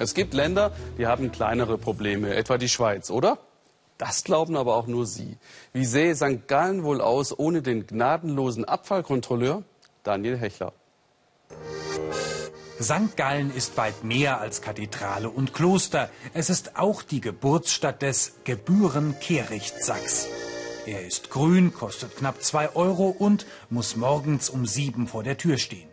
Es gibt Länder, die haben kleinere Probleme, etwa die Schweiz, oder? Das glauben aber auch nur Sie. Wie sähe St. Gallen wohl aus ohne den gnadenlosen Abfallkontrolleur? Daniel Hechler. St. Gallen ist weit mehr als Kathedrale und Kloster. Es ist auch die Geburtsstadt des Gebühren-Kehricht-Sachs. Er ist grün, kostet knapp zwei Euro und muss morgens um sieben vor der Tür stehen.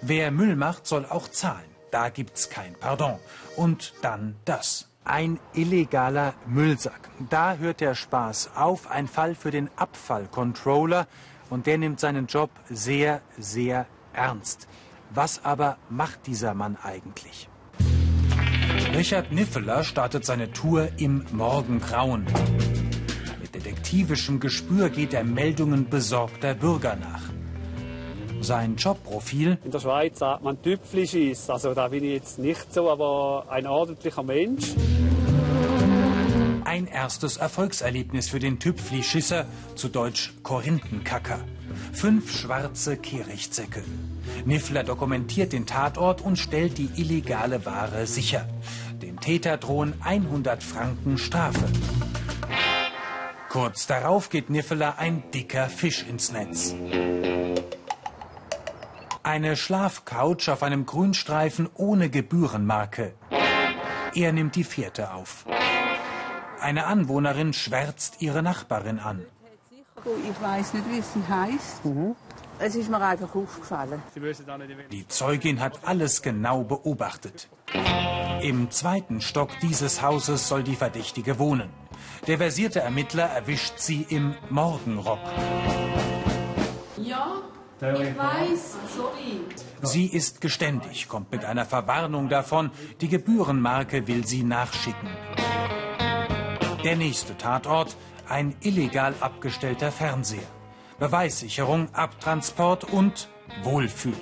Wer Müll macht, soll auch zahlen. Da gibt's kein Pardon. Und dann das. Ein illegaler Müllsack. Da hört der Spaß auf. Ein Fall für den Abfallcontroller. Und der nimmt seinen Job sehr, sehr ernst. Was aber macht dieser Mann eigentlich? Richard Niffeler startet seine Tour im Morgengrauen. Mit detektivischem Gespür geht er Meldungen besorgter Bürger nach. Sein Jobprofil? In der Schweiz sagt man Tüpflischiss. Also da bin ich jetzt nicht so, aber ein ordentlicher Mensch. Ein erstes Erfolgserlebnis für den Tüpflischisser, zu Deutsch Korinthenkacker. Fünf schwarze Kehrichtsäcke. Niffler dokumentiert den Tatort und stellt die illegale Ware sicher. Dem Täter drohen 100 Franken Strafe. Kurz darauf geht Niffeler ein dicker Fisch ins Netz. Eine Schlafcouch auf einem Grünstreifen ohne Gebührenmarke. Er nimmt die Fährte auf. Eine Anwohnerin schwärzt ihre Nachbarin an. Ich weiß nicht, wie es heißt. Mhm. Es ist mir einfach aufgefallen. Die Zeugin hat alles genau beobachtet. Im zweiten Stock dieses Hauses soll die Verdächtige wohnen. Der versierte Ermittler erwischt sie im Morgenrock. Ja, ich weiß, sorry. Sie ist geständig, kommt mit einer Verwarnung davon. Die Gebührenmarke will sie nachschicken. Der nächste Tatort, ein illegal abgestellter Fernseher. Beweissicherung, Abtransport und Wohlfühlen.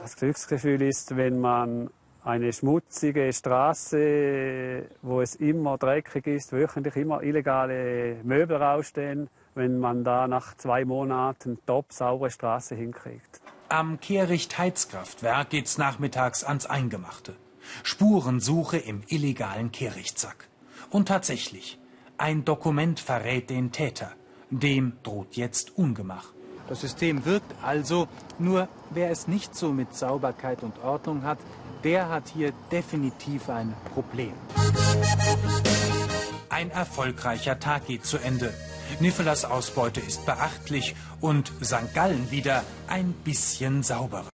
Das Glücksgefühl ist, wenn man eine schmutzige Straße, wo es immer dreckig ist, wöchentlich immer illegale Möbel rausstehen, wenn man da nach zwei Monaten top saubere Straße hinkriegt. Am Kehricht-Heizkraftwerk geht's nachmittags ans Eingemachte. Spurensuche im illegalen Kehrichtsack. Und tatsächlich, ein Dokument verrät den Täter. Dem droht jetzt Ungemach. Das System wirkt also, nur wer es nicht so mit Sauberkeit und Ordnung hat, der hat hier definitiv ein Problem. Ein erfolgreicher Tag geht zu Ende. Niffelers Ausbeute ist beachtlich und St. Gallen wieder ein bisschen sauberer.